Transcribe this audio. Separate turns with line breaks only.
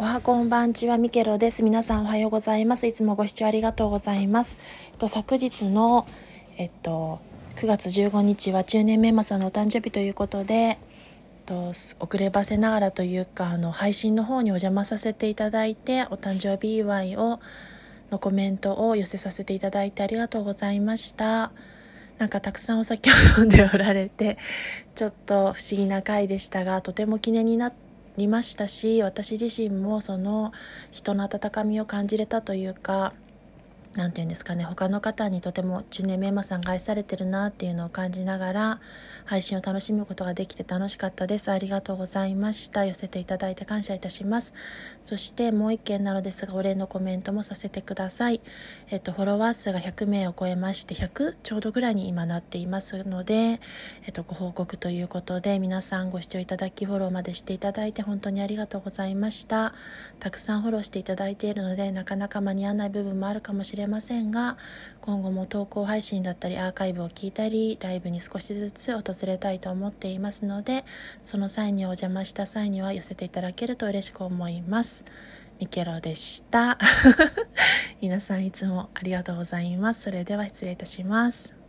おはこんばんちはミケロです。皆さんおはようございます。いつもご視聴ありがとうございます。えっと、昨日の、えっと、9月15日は中年メンマさんのお誕生日ということで、えっと、遅ればせながらというか、あの、配信の方にお邪魔させていただいて、お誕生日祝いを、のコメントを寄せさせていただいてありがとうございました。なんかたくさんお酒を飲んでおられて、ちょっと不思議な回でしたが、とても記念になって、りましたし私自身もその人の温かみを感じれたというか何て言うんですかね他の方にとても中年メンマさんが愛されてるなっていうのを感じながら配信を楽しむことができて楽しかったです。ありがとうございました。寄せていただいて感謝いたします。そしてもう一件なのですがお礼のコメントもさせてください。えっとフォロワー数が100名を超えまして100ちょうどぐらいに今なっていますのでえっとご報告ということで皆さんご視聴いただきフォローまでしていただいて本当にありがとうございました。たくさんフォローしていただいているのでなかなか間に合わない部分もあるかもしれれませんが今後も投稿配信だったりアーカイブを聞いたりライブに少しずつ訪れたいと思っていますのでその際にお邪魔した際には寄せていただけると嬉しく思います。ミケロでした 皆さんいつもありがとうございます。それでは失礼いたします。